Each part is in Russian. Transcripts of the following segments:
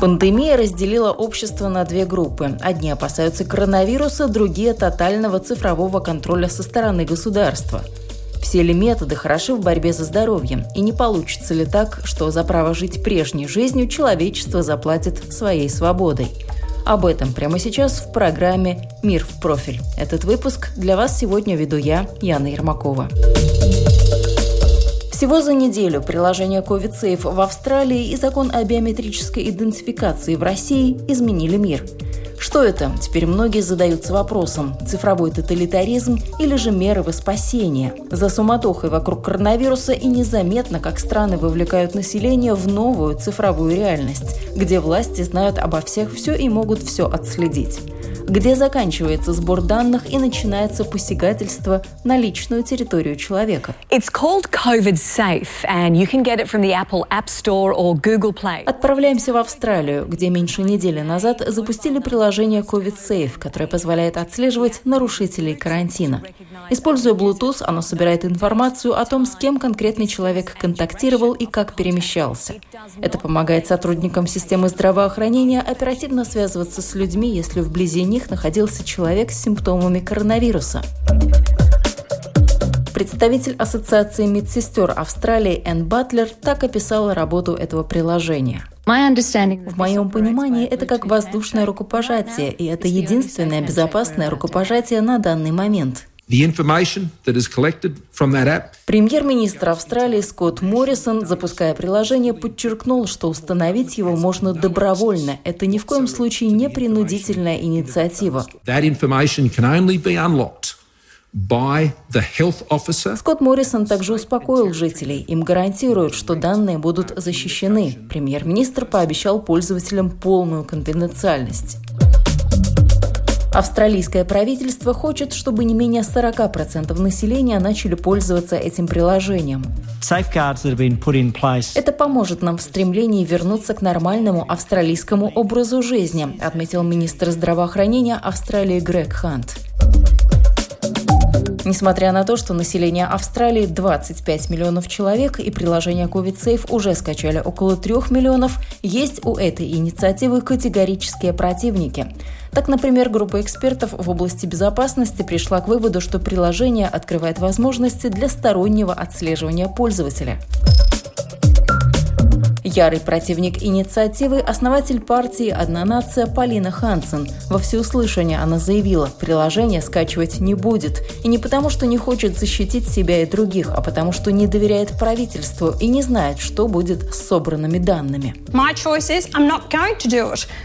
Пандемия разделила общество на две группы. Одни опасаются коронавируса, другие – тотального цифрового контроля со стороны государства. Все ли методы хороши в борьбе за здоровье? И не получится ли так, что за право жить прежней жизнью человечество заплатит своей свободой? Об этом прямо сейчас в программе «Мир в профиль». Этот выпуск для вас сегодня веду я, Яна Ермакова. Всего за неделю приложение COVID Safe в Австралии и закон о биометрической идентификации в России изменили мир. Что это? Теперь многие задаются вопросом. Цифровой тоталитаризм или же меры во спасение? За суматохой вокруг коронавируса и незаметно, как страны вовлекают население в новую цифровую реальность, где власти знают обо всех все и могут все отследить где заканчивается сбор данных и начинается посягательство на личную территорию человека. Отправляемся в Австралию, где меньше недели назад запустили приложение COVID Safe, которое позволяет отслеживать нарушителей карантина. Используя Bluetooth, оно собирает информацию о том, с кем конкретный человек контактировал и как перемещался. Это помогает сотрудникам системы здравоохранения оперативно связываться с людьми, если вблизи них них находился человек с симптомами коронавируса. Представитель Ассоциации медсестер Австралии Энн Батлер так описала работу этого приложения. В моем понимании, это как воздушное рукопожатие, и это единственное безопасное рукопожатие на данный момент. Премьер-министр Австралии Скотт Моррисон, запуская приложение, подчеркнул, что установить его можно добровольно. Это ни в коем случае не принудительная инициатива. Скотт Моррисон также успокоил жителей. Им гарантируют, что данные будут защищены. Премьер-министр пообещал пользователям полную конфиденциальность. Австралийское правительство хочет, чтобы не менее 40% населения начали пользоваться этим приложением. Это поможет нам в стремлении вернуться к нормальному австралийскому образу жизни, отметил министр здравоохранения Австралии Грег Хант. Несмотря на то, что население Австралии 25 миллионов человек и приложение COVID Safe уже скачали около 3 миллионов, есть у этой инициативы категорические противники. Так, например, группа экспертов в области безопасности пришла к выводу, что приложение открывает возможности для стороннего отслеживания пользователя. Ярый противник инициативы – основатель партии «Одна нация» Полина Хансен. Во всеуслышание она заявила, приложение скачивать не будет. И не потому, что не хочет защитить себя и других, а потому, что не доверяет правительству и не знает, что будет с собранными данными.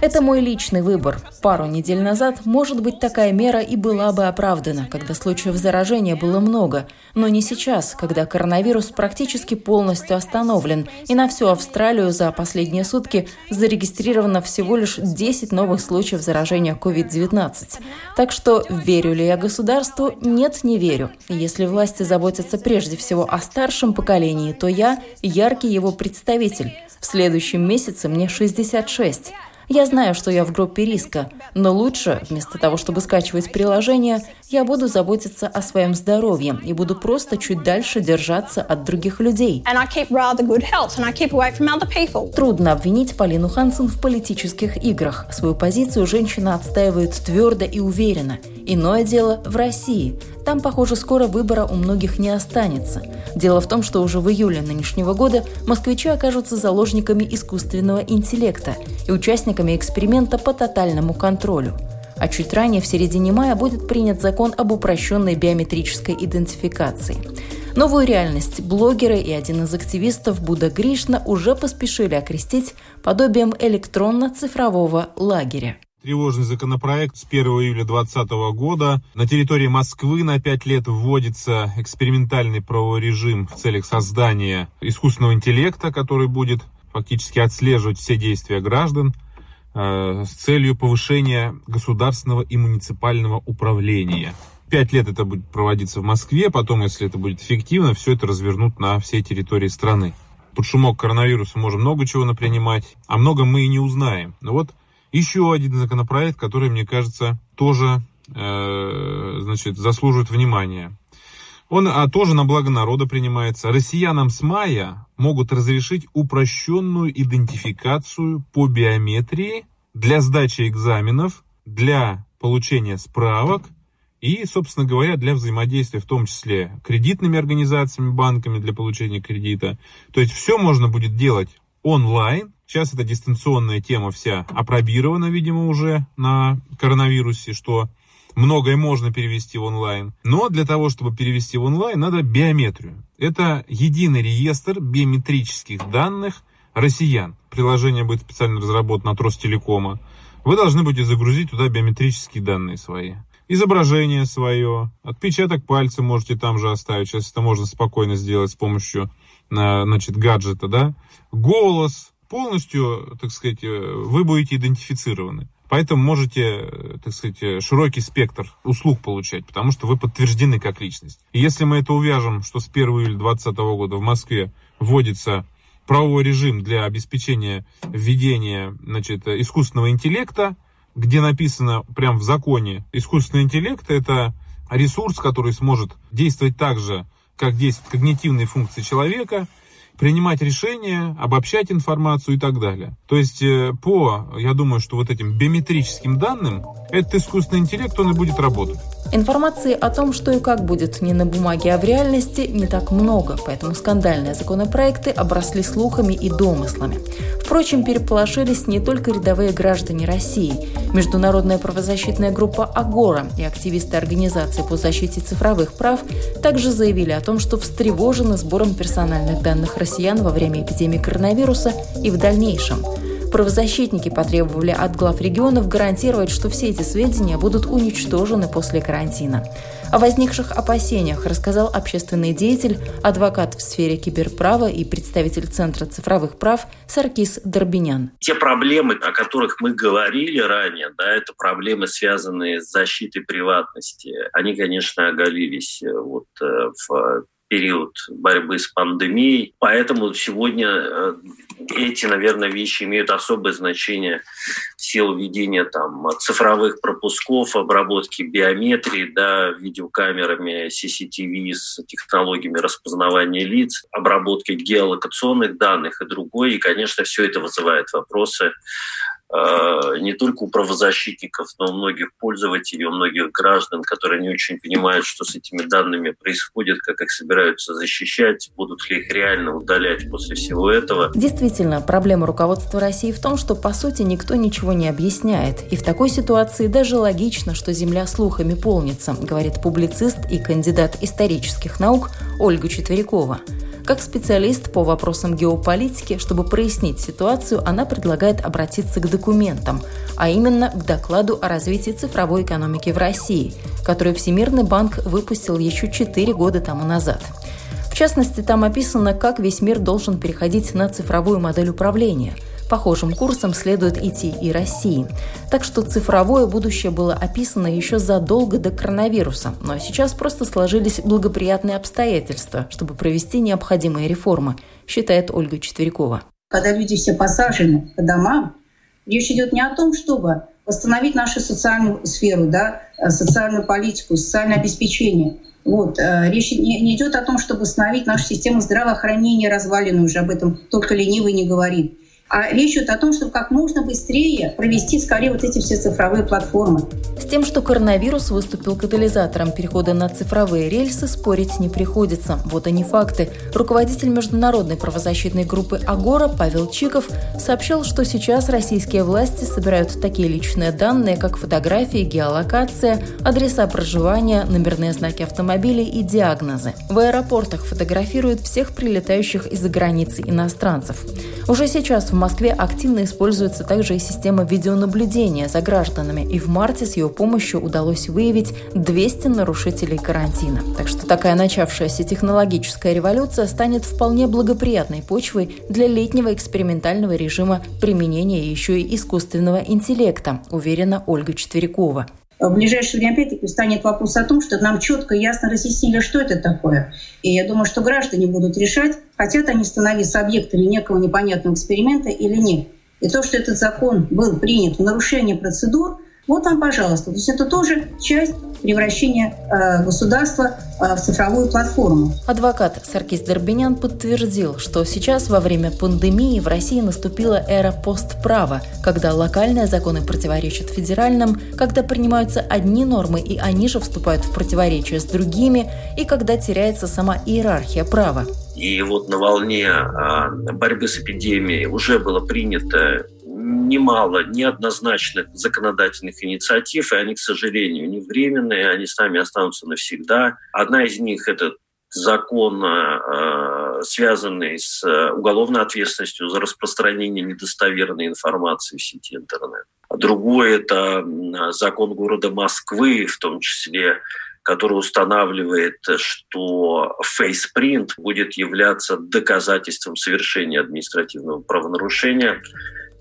Это мой личный выбор. Пару недель назад, может быть, такая мера и была бы оправдана, когда случаев заражения было много. Но не сейчас, когда коронавирус практически полностью остановлен, и на всю Австралию Австралию за последние сутки зарегистрировано всего лишь 10 новых случаев заражения COVID-19. Так что верю ли я государству? Нет, не верю. Если власти заботятся прежде всего о старшем поколении, то я яркий его представитель. В следующем месяце мне 66. Я знаю, что я в группе риска, но лучше, вместо того, чтобы скачивать приложение, я буду заботиться о своем здоровье и буду просто чуть дальше держаться от других людей. Трудно обвинить Полину Хансен в политических играх. Свою позицию женщина отстаивает твердо и уверенно. Иное дело в России. Там, похоже, скоро выбора у многих не останется. Дело в том, что уже в июле нынешнего года москвичи окажутся заложниками искусственного интеллекта и участниками эксперимента по тотальному контролю. А чуть ранее, в середине мая, будет принят закон об упрощенной биометрической идентификации. Новую реальность блогеры и один из активистов Буда Гришна уже поспешили окрестить подобием электронно-цифрового лагеря. Тревожный законопроект. С 1 июля 2020 года на территории Москвы на 5 лет вводится экспериментальный правовой режим в целях создания искусственного интеллекта, который будет фактически отслеживать все действия граждан э, с целью повышения государственного и муниципального управления. Пять лет это будет проводиться в Москве, потом, если это будет эффективно, все это развернут на всей территории страны. Под шумок коронавируса можем много чего напринимать, а много мы и не узнаем. Но вот еще один законопроект, который, мне кажется, тоже э, значит, заслуживает внимания. Он а, тоже на благо народа принимается. Россиянам с мая могут разрешить упрощенную идентификацию по биометрии для сдачи экзаменов, для получения справок и, собственно говоря, для взаимодействия в том числе кредитными организациями, банками для получения кредита. То есть все можно будет делать онлайн. Сейчас эта дистанционная тема вся опробирована, видимо, уже на коронавирусе, что многое можно перевести в онлайн. Но для того, чтобы перевести в онлайн, надо биометрию. Это единый реестр биометрических данных россиян. Приложение будет специально разработано от Ростелекома. Вы должны будете загрузить туда биометрические данные свои изображение свое, отпечаток пальца можете там же оставить, сейчас это можно спокойно сделать с помощью значит, гаджета, да, голос, полностью, так сказать, вы будете идентифицированы. Поэтому можете, так сказать, широкий спектр услуг получать, потому что вы подтверждены как личность. И если мы это увяжем, что с 1 июля 2020 года в Москве вводится правовой режим для обеспечения введения значит, искусственного интеллекта, где написано прям в законе, искусственный интеллект это ресурс, который сможет действовать так же, как действуют когнитивные функции человека, принимать решения, обобщать информацию и так далее. То есть э, по, я думаю, что вот этим биометрическим данным этот искусственный интеллект, он и будет работать. Информации о том, что и как будет не на бумаге, а в реальности, не так много, поэтому скандальные законопроекты обросли слухами и домыслами. Впрочем, переполошились не только рядовые граждане России. Международная правозащитная группа «Агора» и активисты Организации по защите цифровых прав также заявили о том, что встревожены сбором персональных данных россиян во время эпидемии коронавируса и в дальнейшем – Правозащитники потребовали от глав регионов гарантировать, что все эти сведения будут уничтожены после карантина. О возникших опасениях рассказал общественный деятель, адвокат в сфере киберправа и представитель Центра цифровых прав Саркис Дорбинян. Те проблемы, о которых мы говорили ранее, да, это проблемы, связанные с защитой приватности, они, конечно, оголились э, вот э, в период борьбы с пандемией. Поэтому сегодня э, эти, наверное, вещи имеют особое значение в силу введения там, цифровых пропусков, обработки биометрии, да, видеокамерами CCTV с технологиями распознавания лиц, обработки геолокационных данных и другое. И, конечно, все это вызывает вопросы не только у правозащитников, но у многих пользователей, у многих граждан, которые не очень понимают, что с этими данными происходит, как их собираются защищать, будут ли их реально удалять после всего этого. Действительно, проблема руководства России в том, что по сути никто ничего не объясняет. И в такой ситуации даже логично, что земля слухами полнится, говорит публицист и кандидат исторических наук Ольга Четверякова. Как специалист по вопросам геополитики, чтобы прояснить ситуацию, она предлагает обратиться к документам, а именно к докладу о развитии цифровой экономики в России, который Всемирный банк выпустил еще 4 года тому назад. В частности, там описано, как весь мир должен переходить на цифровую модель управления – Похожим курсом следует идти и России. Так что цифровое будущее было описано еще задолго до коронавируса, но сейчас просто сложились благоприятные обстоятельства, чтобы провести необходимые реформы, считает Ольга Четверякова. Когда люди все посажены по домам, речь идет не о том, чтобы восстановить нашу социальную сферу, да, социальную политику, социальное обеспечение. Вот. Э, речь не, не идет о том, чтобы восстановить нашу систему здравоохранения разваленную, уже об этом только ленивый не говорит а речь идет о том, чтобы как можно быстрее провести скорее вот эти все цифровые платформы. С тем, что коронавирус выступил катализатором перехода на цифровые рельсы, спорить не приходится. Вот они факты. Руководитель международной правозащитной группы «Агора» Павел Чиков сообщил, что сейчас российские власти собирают такие личные данные, как фотографии, геолокация, адреса проживания, номерные знаки автомобилей и диагнозы. В аэропортах фотографируют всех прилетающих из-за границы иностранцев. Уже сейчас в Москве активно используется также и система видеонаблюдения за гражданами, и в марте с ее помощью удалось выявить 200 нарушителей карантина. Так что такая начавшаяся технологическая революция станет вполне благоприятной почвой для летнего экспериментального режима применения еще и искусственного интеллекта, уверена Ольга Четверякова в ближайшее время опять-таки станет вопрос о том, что нам четко и ясно разъяснили, что это такое. И я думаю, что граждане будут решать, хотят они становиться объектами некого непонятного эксперимента или нет. И то, что этот закон был принят в нарушение процедур, вот вам, пожалуйста. То есть это тоже часть превращения э, государства э, в цифровую платформу. Адвокат Саркис Дорбинян подтвердил, что сейчас во время пандемии в России наступила эра постправа, когда локальные законы противоречат федеральным, когда принимаются одни нормы и они же вступают в противоречие с другими, и когда теряется сама иерархия права. И вот на волне а, борьбы с эпидемией уже было принято немало неоднозначных законодательных инициатив, и они, к сожалению, не временные, они с нами останутся навсегда. Одна из них – это закон, э, связанный с уголовной ответственностью за распространение недостоверной информации в сети интернет. Другой – это закон города Москвы, в том числе который устанавливает, что фейспринт будет являться доказательством совершения административного правонарушения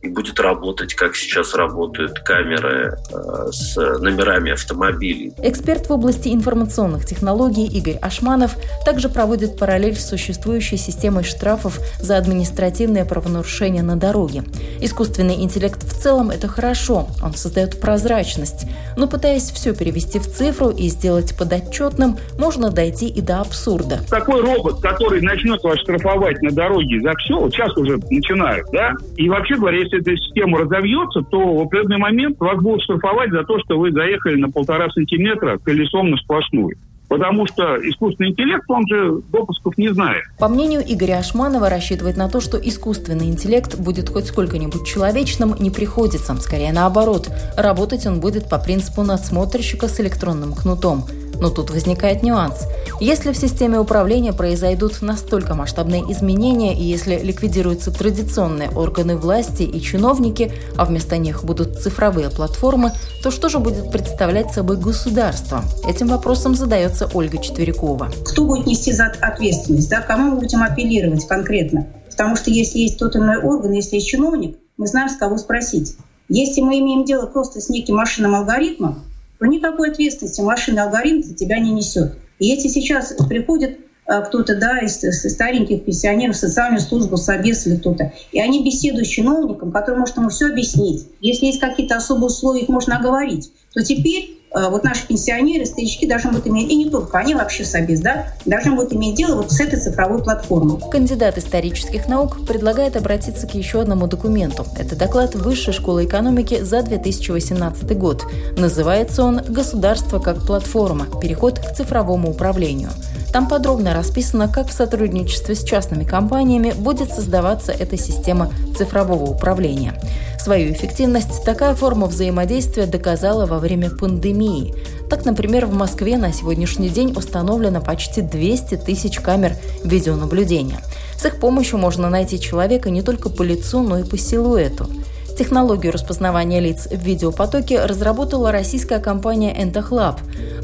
и будет работать, как сейчас работают камеры э, с номерами автомобилей. Эксперт в области информационных технологий Игорь Ашманов также проводит параллель с существующей системой штрафов за административное правонарушение на дороге. Искусственный интеллект в целом – это хорошо, он создает прозрачность, но пытаясь все перевести в цифру и сделать подотчетным, можно дойти и до абсурда. Такой робот, который начнет вас штрафовать на дороге за все, сейчас уже начинают, да? И вообще говоря, если эта система разовьется, то в определенный момент вас будут штрафовать за то, что вы заехали на полтора сантиметра колесом на сплошную. Потому что искусственный интеллект, он же допусков не знает. По мнению Игоря Ашманова, рассчитывать на то, что искусственный интеллект будет хоть сколько-нибудь человечным, не приходится. Скорее наоборот. Работать он будет по принципу надсмотрщика с электронным кнутом. Но тут возникает нюанс. Если в системе управления произойдут настолько масштабные изменения, и если ликвидируются традиционные органы власти и чиновники, а вместо них будут цифровые платформы, то что же будет представлять собой государство? Этим вопросом задается Ольга Четверякова. Кто будет нести за ответственность? Да? Кому мы будем апеллировать конкретно? Потому что если есть тот иной орган, если есть чиновник, мы знаем, с кого спросить. Если мы имеем дело просто с неким машинным алгоритмом, то никакой ответственности машинный алгоритм за тебя не несет. И если сейчас приходит э, кто-то да, из, из стареньких пенсионеров социальную службу, собес или кто-то, и они беседуют с чиновником, который может ему все объяснить. Если есть какие-то особые условия, их можно оговорить, то теперь Э, вот наши пенсионеры, старички должны будут иметь, и не только они вообще собес, да, должны будут иметь дело вот с этой цифровой платформой. Кандидат исторических наук предлагает обратиться к еще одному документу. Это доклад Высшей школы экономики за 2018 год. Называется он «Государство как платформа. Переход к цифровому управлению». Там подробно расписано, как в сотрудничестве с частными компаниями будет создаваться эта система цифрового управления. Свою эффективность такая форма взаимодействия доказала во время пандемии. Так, например, в Москве на сегодняшний день установлено почти 200 тысяч камер видеонаблюдения. С их помощью можно найти человека не только по лицу, но и по силуэту. Технологию распознавания лиц в видеопотоке разработала российская компания Entech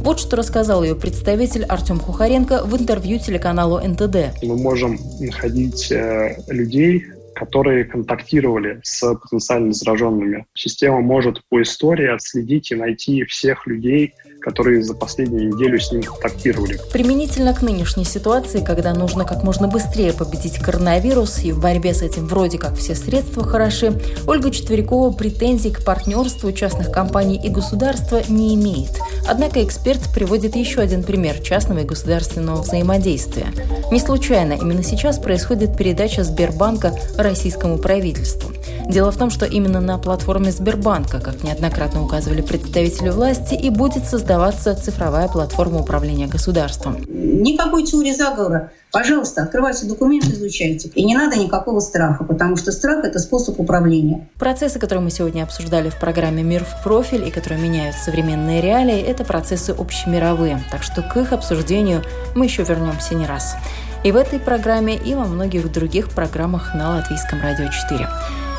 Вот что рассказал ее представитель Артем Кухаренко в интервью телеканалу НТД. Мы можем находить э, людей, которые контактировали с потенциально зараженными. Система может по истории отследить и найти всех людей, которые за последнюю неделю с ним контактировали. Применительно к нынешней ситуации, когда нужно как можно быстрее победить коронавирус, и в борьбе с этим вроде как все средства хороши, Ольга Четверякова претензий к партнерству частных компаний и государства не имеет. Однако эксперт приводит еще один пример частного и государственного взаимодействия. Не случайно именно сейчас происходит передача Сбербанка российскому правительству. Дело в том, что именно на платформе Сбербанка, как неоднократно указывали представители власти, и будет создаваться цифровая платформа управления государством. Никакой теории заговора. Пожалуйста, открывайте документы, изучайте. И не надо никакого страха, потому что страх – это способ управления. Процессы, которые мы сегодня обсуждали в программе «Мир в профиль» и которые меняют современные реалии, это процессы общемировые. Так что к их обсуждению мы еще вернемся не раз. и в этой программе, и во многих других программах на Латвийском радио 4.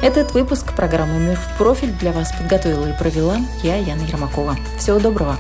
Этот выпуск программы «Мир в профиль» для вас подготовила и провела я, Яна Ермакова. Всего доброго!